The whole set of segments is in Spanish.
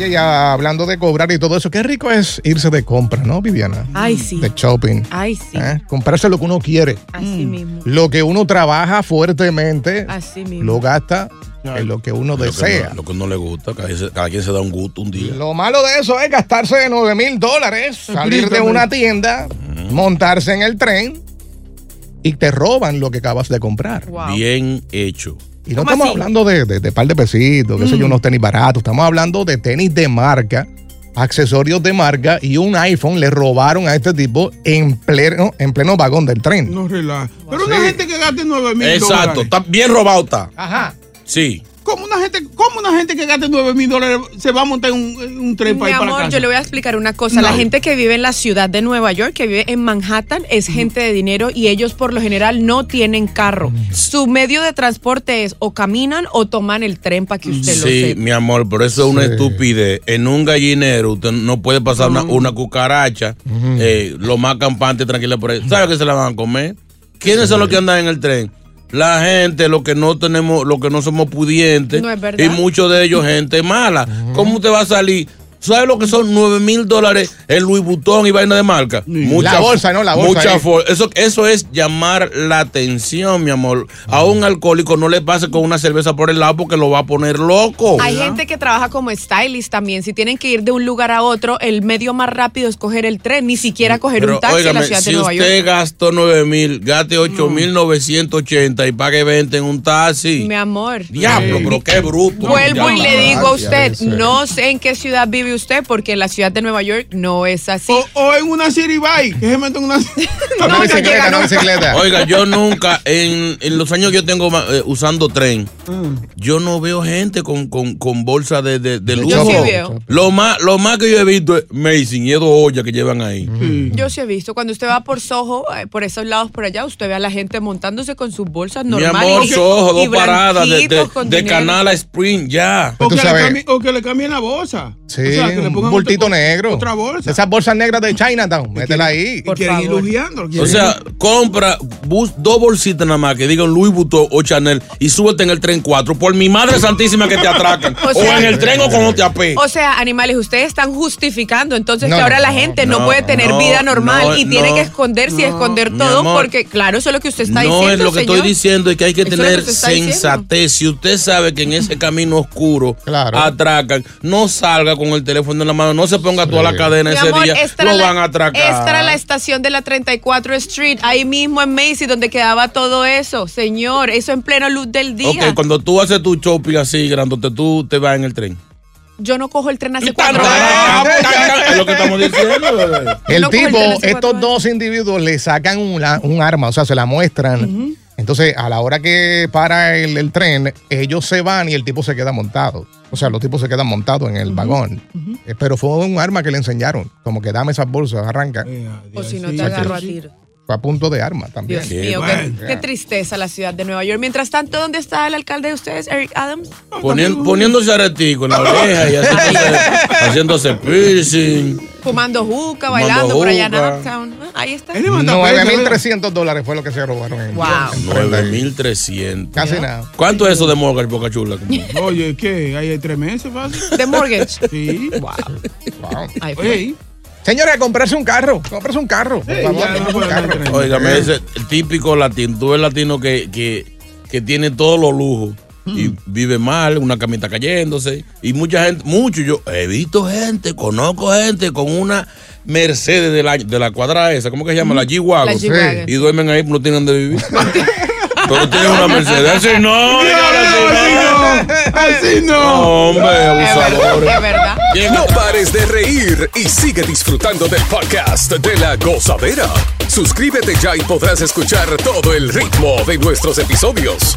Oye, ya hablando de cobrar y todo eso, qué rico es irse de compra, ¿no, Viviana? Ay, sí. De shopping. Ay, sí. ¿eh? Comprarse lo que uno quiere. Así mismo. Lo que uno trabaja fuertemente, Así mismo. lo gasta en lo que uno Lo que, desea. no, lo que no le gusta, cada, quien- cada quien se da un gusto un día. Lo malo de eso es gastarse 9 mil dólares, salir de una tienda, montarse en el tren y te roban lo que acabas de comprar. Wow. Bien hecho. Y no ¿Cómo estamos así? hablando de, de, de par de pesitos, qué sé yo, unos tenis baratos. Estamos hablando de tenis de marca, accesorios de marca y un iPhone le robaron a este tipo en pleno, en pleno vagón del tren. No relaja. Pero una gente que gaste 9 mil Exacto, dólares. está bien robado está. Ajá. Sí. ¿Cómo una gente, cómo una gente que gaste 9 mil dólares se va a montar en un, un tren para Mi ir para amor, casa? yo le voy a explicar una cosa. La gente que vive en la ciudad de Nueva York, que vive en Manhattan, es gente de dinero y ellos por lo general no tienen carro. Su medio de transporte es o caminan o toman el tren para que usted lo Sí, sepa. mi amor, pero eso es una Sí. estupidez. En un gallinero usted no puede pasar una, una cucaracha, eh, lo más campante tranquila por ahí. ¿Sabe que se la van a comer? ¿Quiénes son los que andan en el tren? La gente, los que no tenemos, los que no somos pudientes. No. Y muchos de ellos, gente mala. ¿Cómo usted va a salir? ¿Sabe lo que son 9 mil dólares en Louis Vuitton y vaina de marca? La bolsa, ¿no? La bolsa Mucha eso, eso es llamar la atención, mi amor. A un alcohólico no le pase con una cerveza por el lado porque lo va a poner loco. Hay gente que trabaja como stylist también. Si tienen que ir de un lugar a otro, el medio más rápido es coger el tren, ni siquiera coger Pero, un taxi en la óigame, ciudad si de Nueva usted York. gastó 9 mil, gaste 8 mil 980 y pague 20 en un taxi. Mi amor. Diablo, pero qué bruto. Vuelvo y le digo a usted, no sé en qué ciudad vive usted, porque en la ciudad de Nueva York no es así. O, o en una city bike, que se mete en una No, Una no bicicleta, una bicicleta. Oiga, yo nunca, en, en los años que yo tengo eh, usando tren, Mm. yo no veo gente con, con, con bolsa de, de, de lujo. Yo sí veo. Lo más, lo más que yo he visto es Mason y es dos ollas que llevan ahí. Yo sí he visto, cuando usted va por Soho, eh, por esos lados por allá, usted ve a la gente montándose con sus bolsas Mi normales. amor, y- Soho, dos paradas de, de, de. Canal a Spring, ya. o que le cambien la bolsa. Sí, Un bultito negro. Otra bolsa. Esas bolsas negras de Chinatown, métela ahí. Y Por quieren ir O sea, ir- compra bus, dos bolsitas nada más que digan Louis Vuitton o Chanel y súbete en el tren 4 por mi madre santísima que te atracan. O en el tren o cuando te apé. O sea, animales, ustedes están justificando entonces No, que ahora no, la gente no, no, puede tener no, vida normal no, y tiene no, que esconderse y esconder todo amor, porque, claro, eso es lo que usted está no diciendo, es lo que señor. estoy diciendo, es que hay que tener que diciendo. sensatez. Si usted sabe que en ese camino oscuro Claro. atracan, no salga con el teléfono en la mano, no se ponga toda la cadena Mi ese amor, día, esta lo la- van a atracar. Esta era la estación de la 34 Street, ahí mismo en Macy, donde quedaba todo eso. Señor, eso en plena luz del día. Ok, cuando tú haces tu shopping así, grandote, tú te vas en el tren. Yo no cojo el tren hace cuatro años. lo que estamos diciendo, bebé. El No coge el tipo, estos dos individuos le sacan una- un arma, o sea, se la muestran. Entonces, a la hora que para el, el tren, ellos se van y el tipo se queda montado. O sea, los tipos se quedan montados en el vagón. Eh, Pero fue un arma que le enseñaron. Como que dame esas bolsas, arranca. Eh, O si no sí, te agarro a tiro. Fue a punto de arma también. Dios Qué mío, qué, qué tristeza la ciudad de Nueva York. Mientras tanto, ¿dónde está el alcalde de ustedes, Eric Adams? Ponien- poniéndose aretico en la oreja y haciéndose, haciéndose piercing. Fumando juca, Fumando bailando por allá en. Uptown. Ah, Ahí está. Él levanta peso, 9.300 dólares fue lo que se robaron. En Wow. 9.300. Casi nada. ¿Cuánto es eso de mortgage, Boca Chula? Oye, ¿qué? ¿Hay tres meses, fácil? De mortgage. Sí. Wow. Wow. Ahí fue. Señores, comprarse un carro. Comprarse un carro. Por Sí, favor, ya no comprarse un puede carro. haber tren. Óigame, ese el típico latino. Tú eres latino que, que, que tiene todos los lujos. Y vive mal, una camita cayéndose. Y mucha gente, mucho, yo he visto gente, conozco gente con una Mercedes de la, de la cuadra esa, ¿cómo que se llama? La G-Wagon. La G-Wagon. Y duermen ahí, no tienen de vivir. Pero tienen una Mercedes. Así no, así no. Así no. No, hombre, abusadores. es verdad. No pares de reír y sigue disfrutando del podcast de la gozadera. Suscríbete ya y podrás escuchar todo el ritmo de nuestros episodios.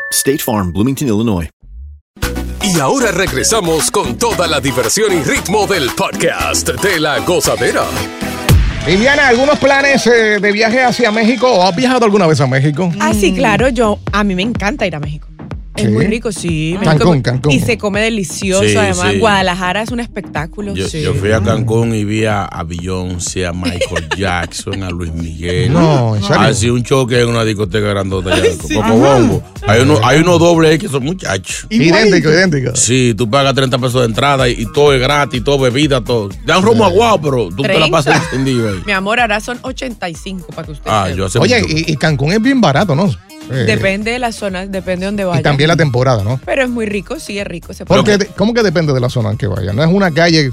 State Farm, Bloomington, Illinois. Y ahora regresamos con toda la diversión y ritmo del podcast de la gozadera. Viviana, ¿algunos planes eh, de viaje hacia México? ¿O has viajado alguna vez a México? Ah, sí, claro, yo, a mí me encanta ir a México. Es muy rico, sí. me Cancún, Cancún. Y se come delicioso, Sí, además. sí. Guadalajara es un espectáculo. Yo, sí. yo fui a Cancún y vi a, a Beyoncé, a Michael Jackson, a Luis Miguel. No, ¿en serio? Así un choque en una discoteca grandota allá, Coco Bongo. Hay uno, hay unos dobles ahí que son muchachos. Idéntico, idéntico. Sí, tú pagas 30 pesos de entrada y, y todo es gratis, todo bebida, todo. Dan romo aguado, pero tú te la 30. pasas encendido ahí. Mi amor, ahora son 85 para que usted Ah, sepa. yo hace Oye, mucho- y, y Cancún es bien barato, ¿no? Eh, Depende de la zona, depende de dónde vaya. y también la temporada, ¿no? Pero es muy rico, sí, es rico. Se puede Porque, ¿Cómo que depende de la zona en que vaya? No es una calle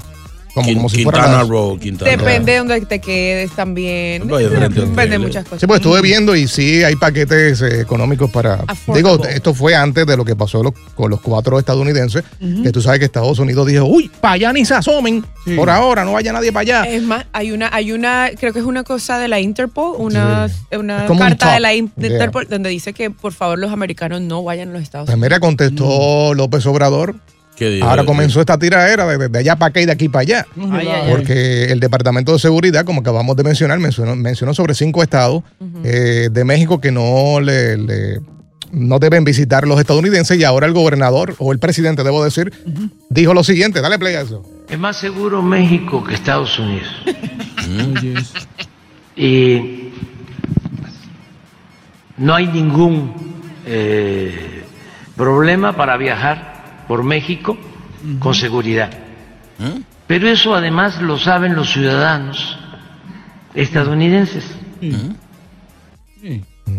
como, si fuera Quintana Quintana Depende de donde te quedes también. No, Depende de muchas cosas. Sí, pues estuve viendo y sí hay paquetes eh, económicos para. Affordable. Digo, esto fue antes de lo que pasó lo- con los cuatro estadounidenses, que tú sabes que Estados Unidos dijo, uy, para allá ni se asomen, Sí. por ahora, no vaya nadie para allá. Es más, hay una, hay una, creo que es una cosa de la Interpol, una, una un carta de la Yeah. Interpol donde dice que por favor los americanos no vayan a los Estados Pues Unidos. mira, contestó López Obrador. Ahora comenzó esta tiraera de, de allá para acá y de aquí para allá. Ay, ay, ay. Porque el Departamento de Seguridad, como acabamos de mencionar, mencionó, mencionó sobre cinco estados eh, de México que no le, le- no deben visitar los estadounidenses y ahora el gobernador, o el presidente, debo decir, dijo lo siguiente. Dale play a eso. Es más seguro México que Estados Unidos. Y no hay ningún eh, problema para viajar por México con seguridad. Pero eso además lo saben los ciudadanos estadounidenses.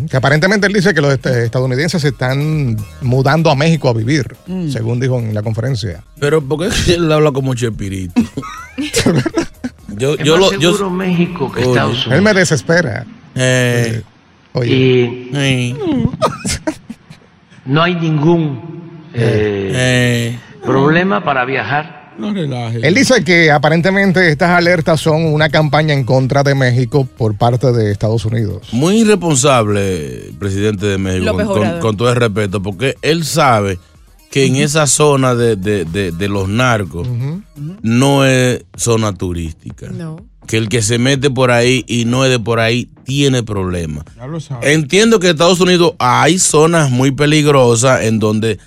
Que aparentemente él dice que los est- estadounidenses se están mudando a México a vivir, según dijo en la conferencia. Pero ¿por qué él habla como Chespirito? yo, Es yo más lo, yo, seguro México que Oye, Estados Él me Unidos. desespera. eh, Oye, Y eh, no hay ningún eh, eh, problema para viajar No relaje. él dice que aparentemente estas alertas son una campaña en contra de México por parte de Estados Unidos. muy irresponsable, presidente de México, con, con- Obrador. con todo el respeto, porque él sabe que en esa zona de, de- de- de los narcos no es zona turística. No. Que el que se mete por ahí y no es de por ahí tiene problemas. Ya lo sabe. Entiendo que en Estados Unidos hay zonas muy peligrosas en donde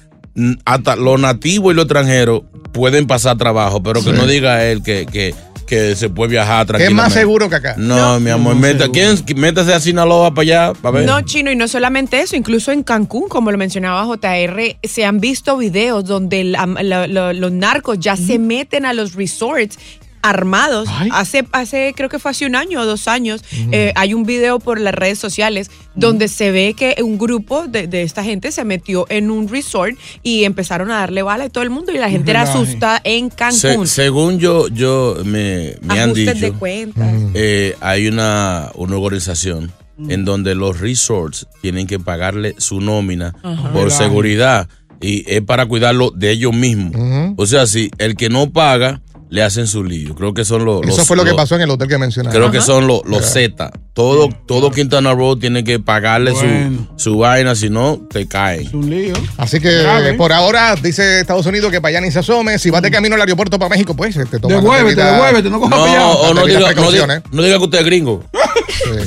hasta los nativos y los extranjeros pueden pasar trabajo, pero que no diga él que, que, que se puede viajar ¿Qué es tranquilamente. más seguro que acá? No, mi amor, meta, ¿quién, métase a Sinaloa para allá, para ver. No, chino, y no solamente eso, incluso en Cancún, como lo mencionaba JR, se han visto videos donde la- la- la- los narcos ya se meten a los resorts armados. Hace, hace, creo que fue hace un año o dos años, eh, hay un video por las redes sociales donde se ve que un grupo de, de esta gente se metió en un resort y empezaron a darle bala a todo el mundo y la gente era asustada en Se- Cancún. según yo, yo me, me han de dicho, cuentas. eh, hay una, una organización en donde los resorts tienen que pagarle su nómina Ajá. por Relaje. seguridad y es para cuidarlo de ellos mismos. O sea, si el que no paga, le hacen su lío. Creo que son los... Eso los- fue lo que pasó en el hotel que mencionaste. Creo que son los, los. Z. Todo, todo Quintana Roo tiene que pagarle Bueno. su, su vaina, si no, te caen. un lío. Así que Grave. por ahora dice Estados Unidos que para allá ni se asome. Si vas de camino al aeropuerto para México, pues te tomas Devuélvete, devuélvete, no cojas No, pillado. o no diga, no, diga, no diga que usted es gringo.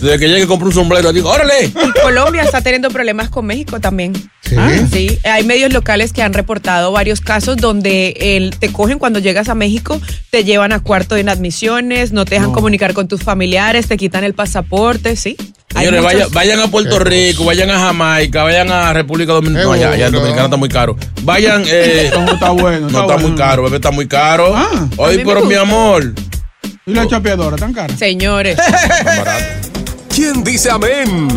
Desde que llegue compra un sombrero, digo, órale. Y Colombia está teniendo problemas con México también. Ah. Sí, hay medios locales que han reportado varios casos donde el- te cogen cuando llegas a México, te llevan a cuarto de inadmisiones, no te dejan comunicar con tus familiares, te quitan el pasaporte, sí. Señores, vayan a Puerto Rico, vayan a Jamaica, vayan a República Dominicana. No, ya, ya en Dominicana está muy caro. Vayan. Eh, No, está bueno. no está bueno. muy caro, bebé, está muy caro. a Oye, mí me pero mi amor. ¿Y la chapeadora tan cara? Señores. ¿Quién dice amén?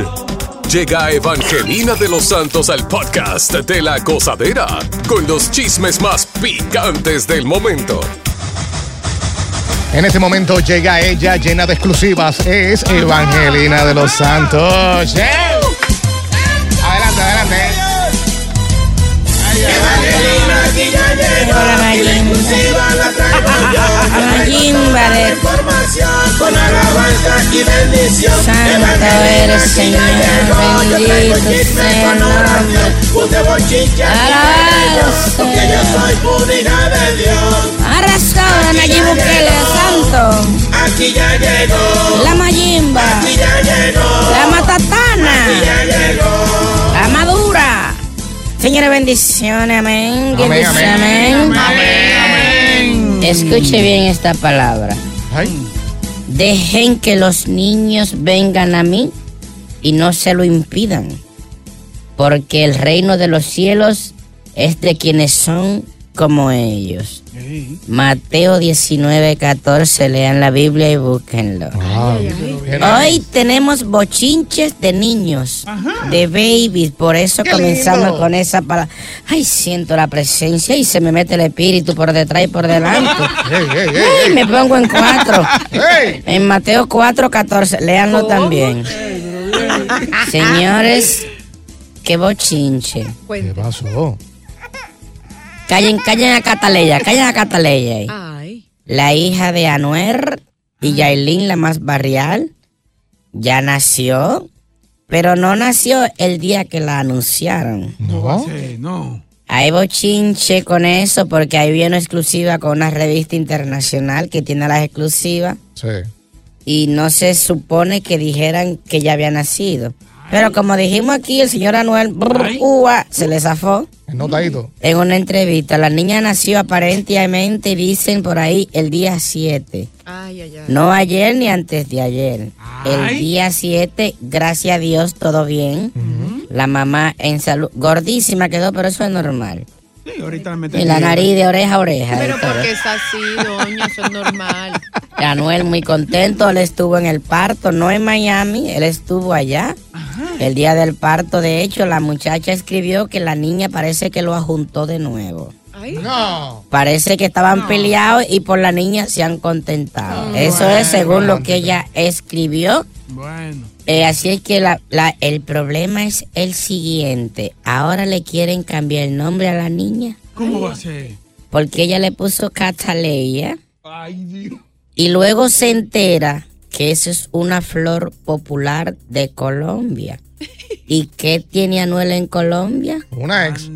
Llega Evangelina de los Santos al podcast de la gozadera con los chismes más picantes del momento. En este momento llega ella llena de exclusivas. Es Evangelina de los Santos. ¡Eh! Adelante, adelante. Hola, Mayimba de con alabanza y bendición. Santo eres, Señor, bendito sea el nombre. Usted Alabado porque yo soy hija de Dios. Arrasada, Nayib Bukele, santo. Aquí ya llegó. La Mayimba. Aquí ya llegó. La Matatana. Aquí ya llegó. La Madura. Señores, bendiciones, amén. ¿Quién Amén, dice amén. amén? Escuche bien esta palabra. Dejen que los niños vengan a mí y no se lo impidan, porque el reino de los cielos es de quienes son como ellos. Mateo 19, 14, lean la Biblia y búsquenlo. Hoy tenemos bochinches de niños, de babies, por eso Qué comenzamos lindo. con esa palabra. Ay, siento la presencia y se me mete el espíritu por detrás y por delante. Ay, me pongo en cuatro. En Mateo 4, 14, léanlo también. Señores, qué bochinche. ¿Qué pasó? Callen, callen a Cataleya, callen a Cataleya. Ay. La hija de Anuer y Yailin, la más barrial, ya nació, pero no nació el día que la anunciaron. No. no. Hay bochinche con eso porque ahí viene exclusiva con una revista internacional que tiene las exclusivas Sí. y no se supone que dijeran que ya había nacido. Pero como dijimos aquí, el señor Anuel brr, ua, se le zafó. Notadito. En una entrevista, la niña nació aparentemente, dicen por ahí, el día 7. Ay, ay, ay. No ayer ni antes de ayer. El día 7, gracias a Dios, todo bien. La mamá en salud, gordísima quedó, pero eso es normal. Sí, ahorita Y la nariz de oreja a oreja. Pero porque es así, doña, eso es normal. Anuel muy contento, él estuvo en el parto, no en Miami, él estuvo allá. El día del parto, de hecho, la muchacha escribió que la niña parece que lo ajuntó de nuevo. No. Parece que estaban peleados y por la niña se han contentado. Eso es según lo que ella escribió. Bueno. Eh, así es que la, la- el problema es el siguiente. Ahora le quieren cambiar el nombre a la niña ¿Cómo va a ser? porque ella le puso Cataleya Ay, Dios. y luego se entera que eso es una flor popular de Colombia. ¿Y qué tiene Anuel en Colombia? Una ex.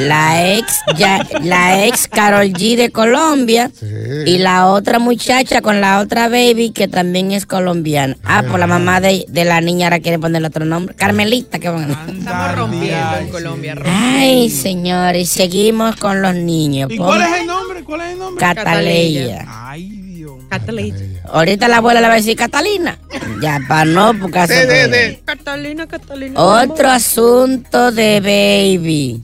La ex, ya, la ex Carol G de Colombia y la otra muchacha con la otra baby que también es colombiana. Ah, por la mamá de, de la niña ahora quiere ponerle otro nombre. Carmelita, que bueno. Estamos rompiendo en Colombia. Ay, señores, seguimos con los niños. ¿Y Pon cuál es el nombre? ¿Cuál es el nombre? Cataleya. Ay, Ahorita la abuela le va a decir Catalina. Ya, para no, porque hace Catalina, Catalina. Otro asunto de baby.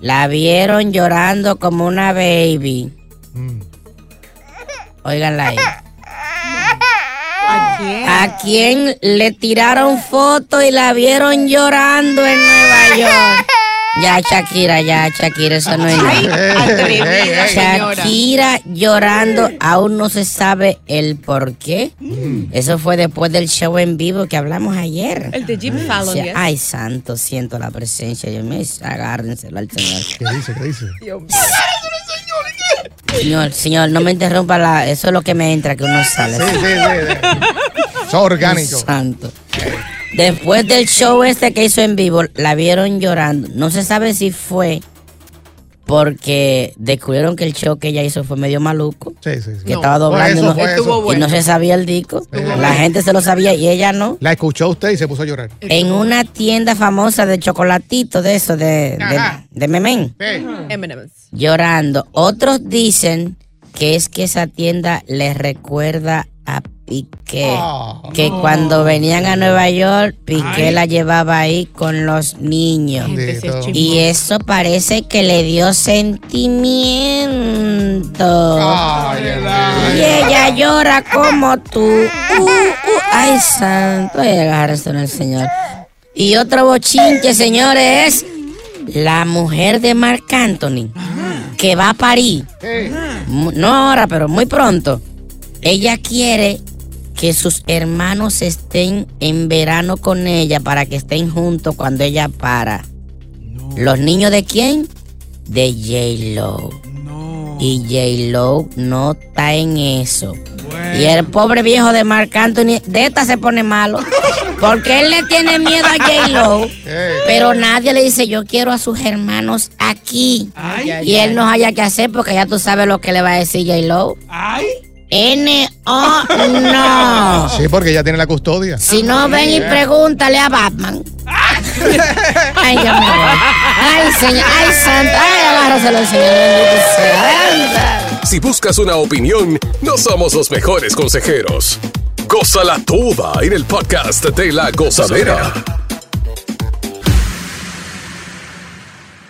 La vieron llorando como una baby. Óiganla ahí. ¿A quién? ¿A quién le tiraron fotos y la vieron llorando en Nueva York? Ya, Shakira, ya, Shakira, eso no es nada. Shakira llorando, aún no se sabe el por qué. Eso fue después del show en vivo que hablamos ayer. El de Jim Fallon, Sí, yes. Ay, santo, siento la presencia. Yo me agárrenselo al señor. ¿Qué dice? ¿Qué dice? Señor, señor, no me interrumpa la. Eso es lo que me entra, que uno sale. Sí, sí, sí, sí. Es orgánico. Santo. Después del show este que hizo en vivo, la vieron llorando. No se sabe si fue porque descubrieron que el show que ella hizo fue medio maluco. Sí, sí, sí. Que estaba doblando y no- y no se sabía el disco. La gente se lo sabía y ella no. La escuchó usted y se puso a llorar. En una tienda famosa de chocolatito, de eso, de, de, Ajá. de memén, llorando. Otros dicen que es que esa tienda les recuerda a Piqué. que cuando venían a Nueva York, Piqué la llevaba ahí con los niños. Y eso parece que le dio sentimiento. Y ella llora como tú. Uh, uh, ay, santo. Ay, agárrese en el Señor. Y otro bochinche, señores, es la mujer de Marc Anthony, que va a París. No ahora, pero muy pronto. Ella quiere que sus hermanos estén en verano con ella para que estén juntos cuando ella para. ¿Los niños de quién? De J-Lo. Y J-Lo no está en eso. Y el pobre viejo de Marc Anthony, de esta se pone malo. Porque él le tiene miedo a J-Lo. Pero nadie le dice, yo quiero a sus hermanos aquí. y él no haya que hacer porque ya tú sabes lo que le va a decir J-Lo. N-O no. Sí, porque ella tiene la custodia. Si no ven y pregúntale a Batman. Ay, yo me voy. Ay, señor. Ay, santa. Ay, agárraselo, señor. Si buscas una opinión, no somos los mejores consejeros. Gózala toda en el podcast de la gozadera.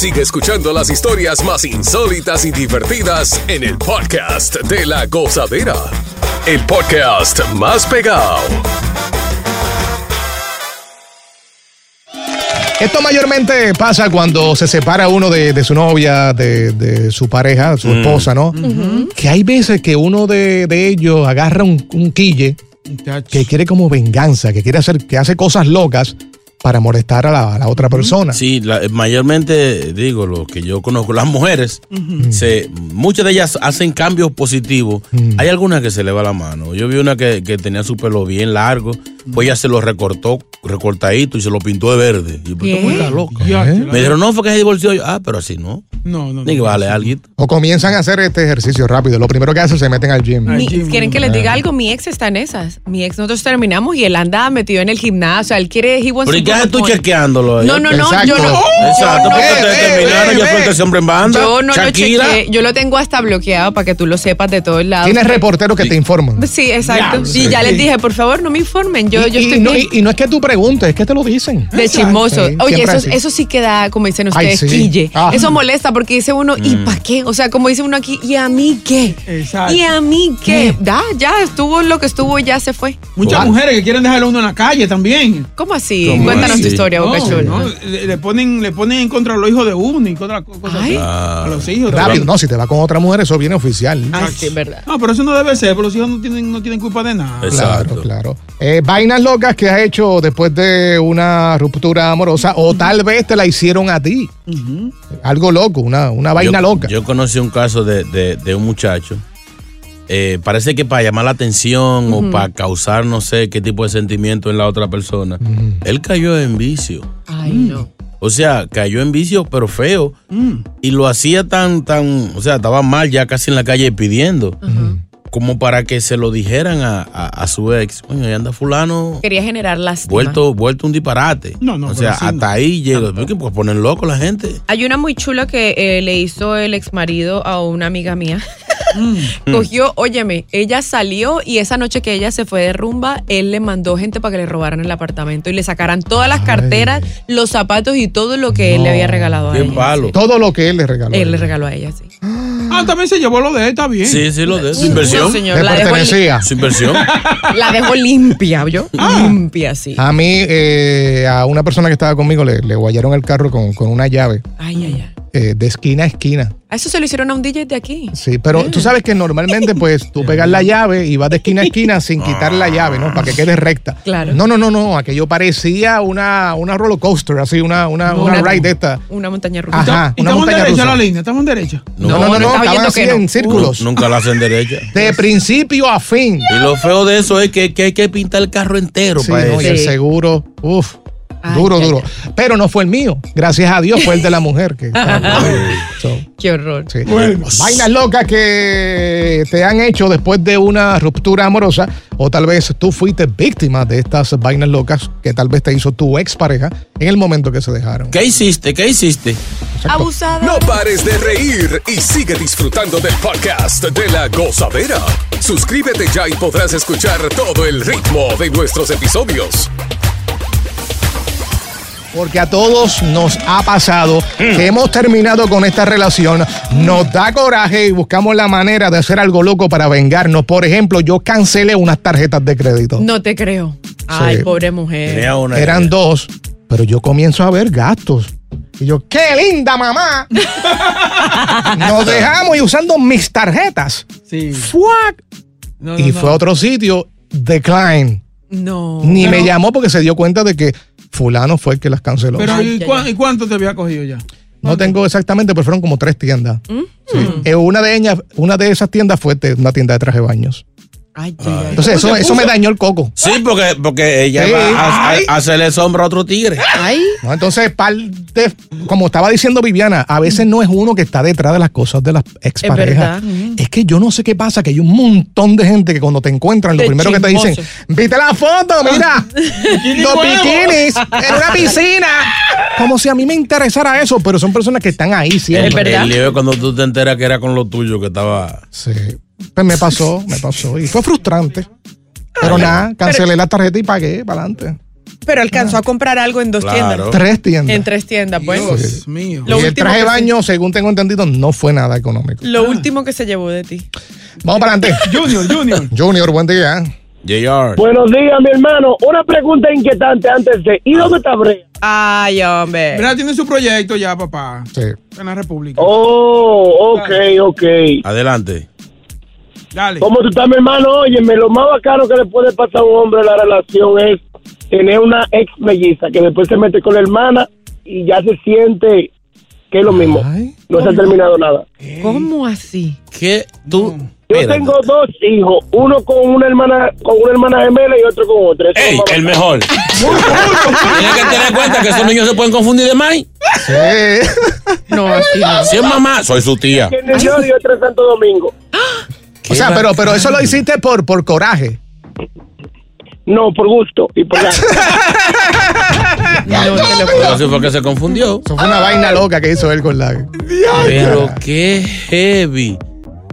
Sigue escuchando las historias más insólitas y divertidas en el podcast de la gozadera. El podcast más pegado. Esto mayormente pasa cuando se separa uno de, de su novia, de, de su pareja, su esposa, ¿no? Que hay veces que uno de, de ellos agarra un, un quille que quiere como venganza, que quiere hacer, que hace cosas locas para molestar a la, a la otra persona. Sí, la- mayormente, digo, lo que yo conozco, las mujeres, se, muchas de ellas hacen cambios positivos. Hay algunas que se le va la mano. Yo vi una que, que tenía su pelo bien largo, pues ella se lo recortó, recortadito y se lo pintó de verde. Y pues, ¿Qué? ¿cómo está loca? Ya, Me dijeron, no, fue que se divorció. Yo, ah, pero así no. No, no. Ni que vale alguien. O comienzan a hacer este ejercicio rápido. Lo primero que hacen es se meten al gym. Mi- ¿Quieren que les diga algo? Mi ex está en esas. Mi ex, nosotros terminamos y él anda metido en el gimnasio. Él quiere, he wants Pero ¿y to qué haces tú chequeándolo? ahí? No, no, no, yo no. Exacto, porque ustedes terminaron, yo suelto ese hombre en banda. Yo no Shakira. lo chequeé. Yo lo tengo hasta bloqueado para que tú lo sepas de todos lados. Tienes reporteros que te informan. Sí, exacto. Ya, y ya les dije, por favor, no me informen. Yo yo, y, yo y estoy no, bien. y- y no es que tú preguntes, es que te lo dicen. De chismoso. Sí, Oye, eso, eso sí queda, como dicen Ay, ustedes, sí. quille. Ah. Eso molesta porque dice uno, ¿y Mm. para qué? O sea, como dice uno aquí, ¿y a mí qué? Exacto. ¿Y a mí qué? Da, ya estuvo lo que estuvo y ya se fue. Muchas mujeres que quieren dejarlo uno en la calle también. ¿Cómo así? ¿Cómo Cuéntanos así? tu historia, No, no, le, le ponen, le ponen en contra a los hijos de uno y contra cosas así. Ah. A los hijos. Rápido, no, si te va con otra mujer, eso viene oficial. Ah, sí, verdad. No, pero eso no debe ser, porque los hijos no tienen, no tienen culpa de nada. Claro, claro. Eh, vainas locas que has hecho después de una ruptura amorosa o tal vez te la hicieron a ti. Algo loco, una, una vaina yo, loca. Yo conocí un caso de, de- de un muchacho. eh, parece que para llamar la atención o para causar no sé qué tipo de sentimiento en la otra persona. Él cayó en vicio. Ay, no. O sea, cayó en vicio, pero feo. Y lo hacía tan, tan, o sea, estaba mal ya casi en la calle pidiendo. Como para que se lo dijeran a, a- a su ex. Coño, ahí anda fulano Quería generar lástima. vuelto, vuelto un disparate. No, no, o sea, hasta no. ahí llega. Porque pues, ponen loco la gente. Hay una muy chula que eh, le hizo el ex marido a una amiga mía. Cogió, óyeme, ella salió y esa noche que ella se fue de rumba, él le mandó gente para que le robaran el apartamento y le sacaran todas las carteras, los zapatos y todo lo que él le había regalado a ella. palo. Todo lo que él le regaló. Él le regaló a ella, sí. Ah, también se llevó lo de él, está bien. Sí, sí, lo de su No, inversión. señor, la dejó, pertenecía. Su inversión. la dejó limpia, ¿yo? Limpia, sí. A mí, eh, a una persona que estaba conmigo, le, le guayaron el carro con, con una llave Ay, ay, ay. Eh, de esquina a esquina. A eso se lo hicieron a un DJ de aquí. Sí, pero tú sabes que normalmente, pues, tú pegas la llave y vas de esquina a esquina sin quitar la llave, ¿no? Para que quede recta. Claro. No, no, no, no. Aquello parecía una, una roller coaster, así, una, una, una Una- ride de esta. Una montaña rusa. Ajá, ¿Y una estamos en montaña derecha rusa. la línea? ¿Estamos en derecha? No, no, no, No, no, no, estaba estaban así en círculos. Nunca la hacen derecha. De principio a fin. Y lo feo de eso es que, que hay que pintar el carro entero Sí, para no, y eso. el seguro, uff, Ay, duro, ay, duro. Pero no fue el mío. Gracias a Dios fue el de la mujer. Que, So, Qué horror. sí. Vainas locas que te han hecho después de una ruptura amorosa o tal vez tú fuiste víctima de estas vainas locas que tal vez te hizo tu expareja en el momento que se dejaron. ¿Qué hiciste? ¿Qué hiciste? Abusada. No pares de reír y sigue disfrutando del podcast de la gozadera. Suscríbete ya y podrás escuchar todo el ritmo de nuestros episodios. Porque a todos nos ha pasado que hemos terminado con esta relación, nos da coraje y buscamos la manera de hacer algo loco para vengarnos. Por ejemplo, yo cancelé unas tarjetas de crédito. No te creo. Ay, pobre mujer. Tenía una. Eran dos, pero yo comienzo a ver gastos. Y yo, ¡qué linda mamá! Nos dejamos y usando mis tarjetas. Sí. No, y no. fue a otro sitio, decline. No. Ni me llamó porque se dio cuenta de que fulano fue el que las canceló. Pero ¿y, cuánto te había cogido ya? No tengo exactamente, pero fueron como tres tiendas. Mm. Sí. Eh, una, de ellas, una de esas tiendas fue una tienda de traje de baños. Ay, ay, ay. Entonces, eso, eso me dañó el coco. Sí, porque, porque ella Sí. va a, Ay. a- a hacerle sombra a otro tigre. Ay. ¿no? Entonces, par de- como estaba diciendo Viviana, a veces no es uno que está detrás de las cosas de las exparejas. verdad. Es, que yo no sé qué pasa, que hay un montón de gente que cuando te encuentran, lo De primero que te dicen, viste la foto, mira, los nuevo". bikinis en una piscina. Como si a mí me interesara eso, pero son personas que están ahí Es siempre. verdad. El lío es cuando tú te enteras que era con lo tuyo que estaba. Sí. Pues me pasó, me pasó. Y fue frustrante. Pero nada, cancelé la tarjeta y pagué para adelante. Pero alcanzó a comprar algo en dos Claro. tiendas. Tres tiendas. En tres tiendas, pues. Dios mío. Lo y el traje de se- baño, según tengo entendido, no fue nada económico. Lo último que se llevó de ti. Vamos para adelante. Junior, Junior. Junior, buen día. JR. Buenos días, mi hermano. Una pregunta inquietante antes de. ¿Y dónde está Brea? Ay, hombre. Mira, tiene su proyecto ya, papá. Sí. En la República. Oh, ok, ok. Adelante. Dale. ¿Cómo tú estás, mi hermano? Óyeme, lo más bacano que le puede pasar a un hombre en la relación es tener una ex melliza que después se mete con la hermana y ya se siente que es lo mismo. No se ha terminado nada. ¿Cómo así? ¿Qué tú? Yo tengo dos hijos, uno con una hermana con una hermana gemela y otro con otra. Eso ¡Ey! El mejor. Tienes que tener en cuenta que esos niños se pueden confundir de más. No, así no. Si es mamá, soy su tía. New York y otro en Santo Domingo. O sea, pero, pero eso lo hiciste por, por coraje. No, por gusto y por ganas. No que se confundió. Eso fue una vaina loca que hizo él con la. Pero qué heavy.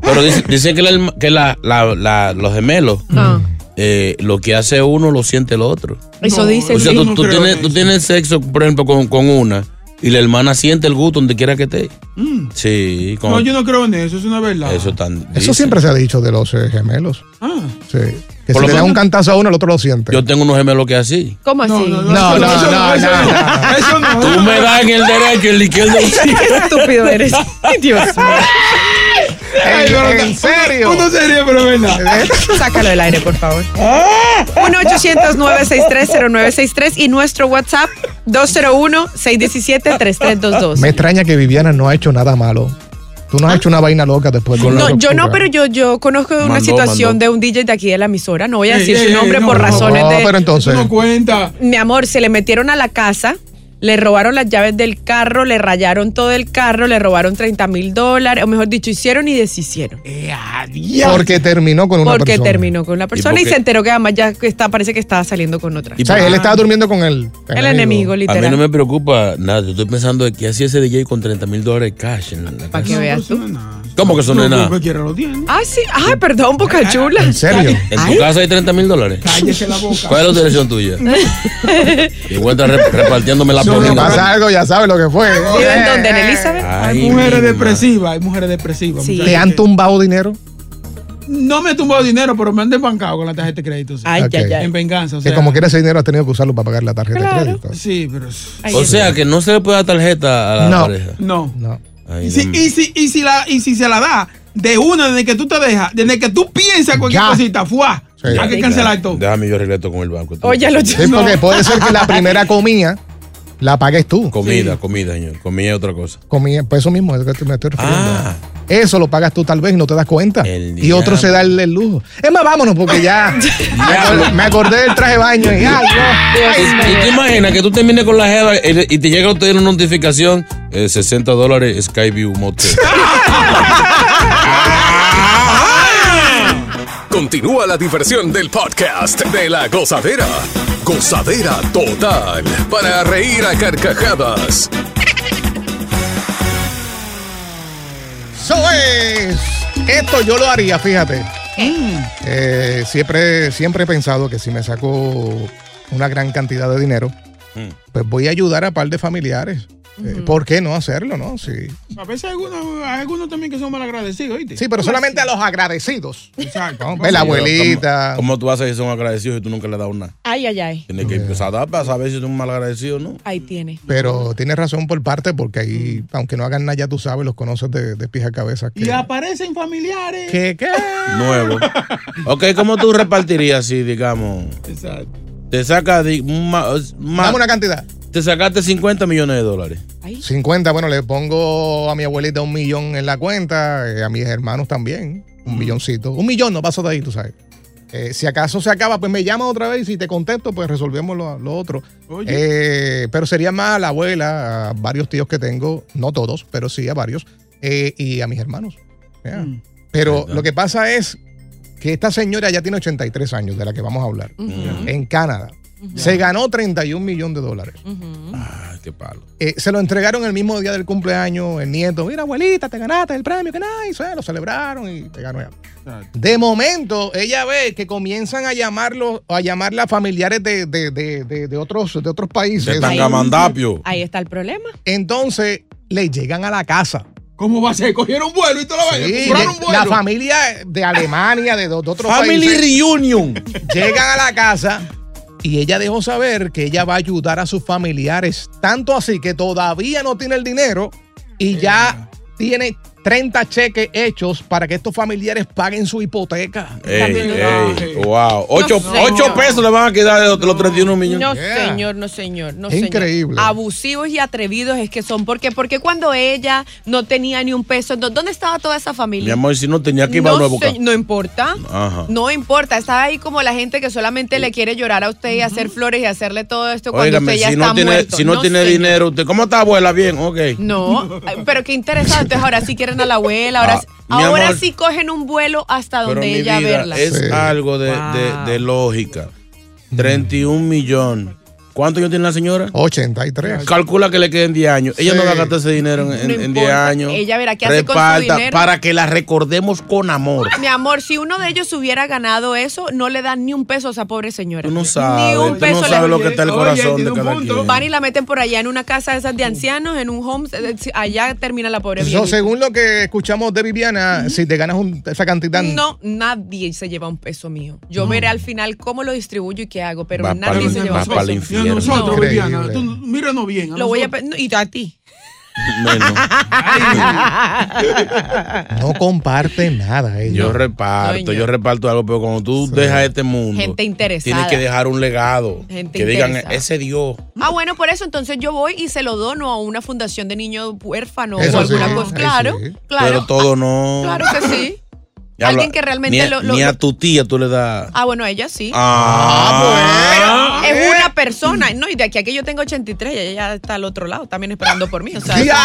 Pero dice, dice que, la que la, la- la- los gemelos Ah. eh, lo que hace uno lo siente el otro. Eso dice O sea, tú, tú tienes, tú tienes sexo, por ejemplo, con, con una y la hermana siente el gusto donde quiera que esté. Mm. Sí, con- No, yo no creo en eso, es una verdad. eso tan. Eso siempre se ha dicho de los eh, gemelos. Ah. Sí. Que Por si lo le da menos- un cantazo a uno, el otro lo siente. Yo tengo unos gemelos que así. ¿Cómo así? no, no, no, no, eso no, eso no. Tú me das en el derecho y el izquierdo. Qué estúpido eres. Dios mío. Ay, pero ¿En serio? Uno se ríe, pero verdad. Sácalo del aire, por favor. 1-800-963-0963 y nuestro WhatsApp 201-617-3322. Me extraña que Viviana no ha hecho nada malo. Tú no has hecho una vaina loca después de No, yo no, pero yo, yo conozco una situación mandó. de un DJ de aquí de la emisora. No voy a decir ey, su nombre ey, no, por no, razones no, de. pero entonces- no cuenta. Mi amor, se le metieron a la casa, le robaron las llaves del carro, le rayaron todo el carro, le robaron 30 mil dólares, o mejor dicho, hicieron y deshicieron. Porque terminó con una Porque persona. terminó con la persona y, se qué? enteró que además ya está, parece que estaba saliendo con otra. O sea, él estaba durmiendo con el, El enemigo, A literal. mí no me preocupa nada. Yo estoy pensando de que hacía ese DJ con 30 mil dólares cash en la, Para casa. que veas tú. ¿Cómo que eso no es nada? Cualquiera lo tiene. Ah, sí. Ay, perdón, boca chula. ¿En serio? ¿En Ay. tu casa hay 30 mil dólares? Cállese la boca. ¿Cuál es la dirección tuya? y re- repartiéndome la Si polina. pasa algo, ya sabes lo que fue. ¿Vive en donde? ¿En Elizabeth? Hay Ay, mujeres mi depresivas, hay mujeres depresivas. Sí. muchachos ¿Te han que- tumbado dinero? No me he tumbado dinero, pero me han desbancado con la tarjeta de crédito. sí. Ay, Ok. ay, ay. En venganza. O Que sea, como quiera ese dinero has tenido que usarlo para pagar la tarjeta Claro. de crédito. Sí, pero. Ay, O sea, que no se le puede dar tarjeta a la No. pareja. No. No. Ay, Y si, no. y, si, y, si la, y si se la da de una desde que tú te dejas, desde que tú piensas cualquier Ya. cosita, fuá. Sí. Hay que cancelar todo. Déjame yo arreglar esto con el banco. Oye, lo Sí, porque puede ser que la primera comida la pagues tú. Comida, comida, señor. Comida es otra cosa. Comida, pues eso mismo es lo que me estoy refiriendo. Ah. Eso lo pagas tú tal vez y no te das cuenta. El Y otro se da el, el lujo. Es más, vámonos porque ya me, acor- me acordé del traje de baño y ay, no. ¿Y te imaginas que tú termines con la jeva y te llega a usted una notificación? eh, 60 dólares Skyview Motel. Continúa la diversión del podcast de la gozadera. Gozadera total. Para reír a carcajadas. Eso es. Esto yo lo haría, fíjate. Eh, siempre, siempre he pensado que si me saco una gran cantidad de dinero, Mm. pues voy a ayudar a un par de familiares. Eh, ¿Por qué no hacerlo, no? Sí. A veces hay algunos, hay algunos también que son malagradecidos, ¿oíste? Sí, pero solamente a los agradecidos. Exacto. ¿no? Ve la abuelita. ¿Cómo, cómo tú haces si son agradecidos y tú nunca le das nada? Ay, ay, ay. Tienes que empezar a dar para saber si son mal agradecidos o no. Ahí tiene. Pero tienes razón por parte, porque ahí, aunque no hagan nada, ya tú sabes, los conoces de, de pies a cabeza. Que, Y aparecen familiares. que, que- Nuevo. ok, ¿cómo tú repartirías si, digamos, Exacto. te sacas di- ma- ma- Dame una cantidad. Te sacaste 50 millones de dólares? 50, bueno, le pongo a mi abuelita un millón en la cuenta, eh, a mis hermanos también, un milloncito. Un millón, no paso de ahí, tú sabes. Eh, si acaso se acaba, pues me llamas otra vez y si te contesto, pues resolvemos lo, lo otro. Oye. Eh, pero sería más a la abuela, a varios tíos que tengo, no todos, pero sí a varios, eh, y a mis hermanos. Mm. Pero ¿Verdad? lo que pasa es que esta señora ya tiene 83 años, de la que vamos a hablar, en Canadá. Se ganó 31 millones de dólares. Ay, qué palo. Eh, se lo entregaron el mismo día del cumpleaños, el nieto, mira abuelita, te ganaste el premio, que nice, eh, lo celebraron y te ganó ya. De momento, ella ve que comienzan a llamarlo, a llamarla a familiares de, de, de, de, de otros, de otros países. De Tangamandapio. Ahí está el problema. Entonces, le llegan a la casa. ¿Cómo va a ser? Cogieron vuelo y toda la vaina. Sí, Compraron de- vuelo. la familia de Alemania, de, de otros Family países, Reunion. llegan a la casa y ella dejó saber que ella va a ayudar a sus familiares, tanto así que todavía no tiene el dinero y ya tiene 30 cheques hechos para que estos familiares paguen su hipoteca. Ey, ey, wow. Ocho, No, ocho señor. pesos le van a quedar de los, de los 31 millones. No, Yeah. señor, no, señor, no, Es señor. increíble. Abusivos y atrevidos es que son. Porque, porque cuando ella no tenía ni un peso, ¿dó- ¿dónde estaba toda esa familia? Mi amor, si no tenía que ir a se- no importa. Ajá. No importa, está ahí como la gente que solamente le quiere llorar a usted y hacer flores y hacerle todo esto cuando usted ya si está no tiene, muerto. si no tiene señor. dinero, usted, ¿cómo está abuela? Bien, ok. No, ay, pero qué interesante. Ahora sí quieren a la abuela, ahora, Ah, ahora amor. sí cogen un vuelo hasta donde ella vida verla. es Sí. algo de, Wow. de- de lógica. 31 millones. ¿Cuántos años tiene la señora? 83. Calcula que le queden 10 años. Ella Sí. no va a gastar ese dinero en- No en 10 importa. años. Ella verá qué hace con su dinero. para que la recordemos con amor. Mi amor, si uno de ellos hubiera ganado eso, no le dan ni un peso a esa pobre señora. Tú no Ni sabes, un tú peso no sabes lo que está el Oye, corazón de un cada punto. quien. Van y la meten por allá en una casa de esas de ancianos, en un home, eh, allá termina la pobre So, según lo que escuchamos de Viviana, si te ganas un- esa cantidad. No, nadie se lleva un peso mío. Yo veré al final cómo lo distribuyo y qué hago, pero Va nadie se lleva va un peso. Nosotros, No. Viviana, tú míranos bien. a Lo voy a y a ti. Menos. No comparte nada. ella. Yo reparto, yo reparto algo, pero cuando tú dejas este mundo, Gente interesada. tienes que dejar un legado. Gente que digan, interesada. ese Dios. Ah, bueno, por eso entonces yo voy y se lo dono a una fundación de niños huérfanos Eso o alguna sí, cosa. Claro, sí. claro. Pero todo no. Claro que sí. Alguien que realmente ni a, lo- lo- ni a tu tía tú le das. Ah, bueno, a ella sí. Ah, Pero es una persona, no, y de aquí a que yo tengo 83, ella ya está al otro lado, también esperando por mí. O sea, Ya.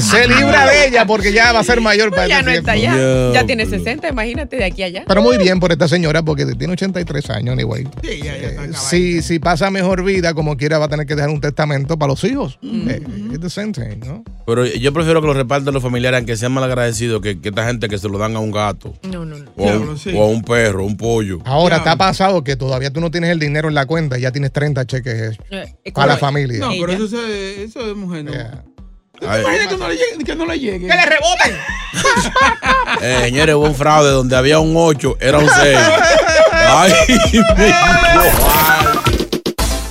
Se libra de ella porque ya va a ser mayor para ya no está tiempo. allá. Ya, Ya tiene 60, imagínate, de aquí a allá. Pero muy bien por esta señora porque tiene 83 años, anyway. Sí, ya, ya está acabado. Si, si pasa mejor vida, como quiera, va a tener que dejar un testamento para los hijos. Eh, it's the same thing, ¿no? Pero yo prefiero que lo repartan los familiares, aunque sean malagradecidos, que, que esta gente que se lo dan a un gato, No, no, no. o a un, sí. o a un perro, un pollo. Ahora, Ya. está pasado que todavía tú no tienes el dinero en la cuenta y ya tienes 30 cheques Eh, para la familia. No, pero eso, es- eso es mujer. ¿no? Yeah. ¿Tú te imaginas que no le llegue? Que no le llegue? reboten! Eh, señores, hubo un fraude donde había un 8, era un 6. Ay,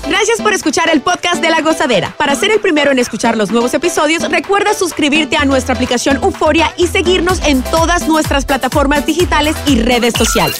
Gracias por escuchar el podcast de La Gozadera. Para ser el primero en escuchar los nuevos episodios, recuerda suscribirte a nuestra aplicación Euforia y seguirnos en todas nuestras plataformas digitales y redes sociales.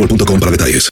boostmobile.com para detalles.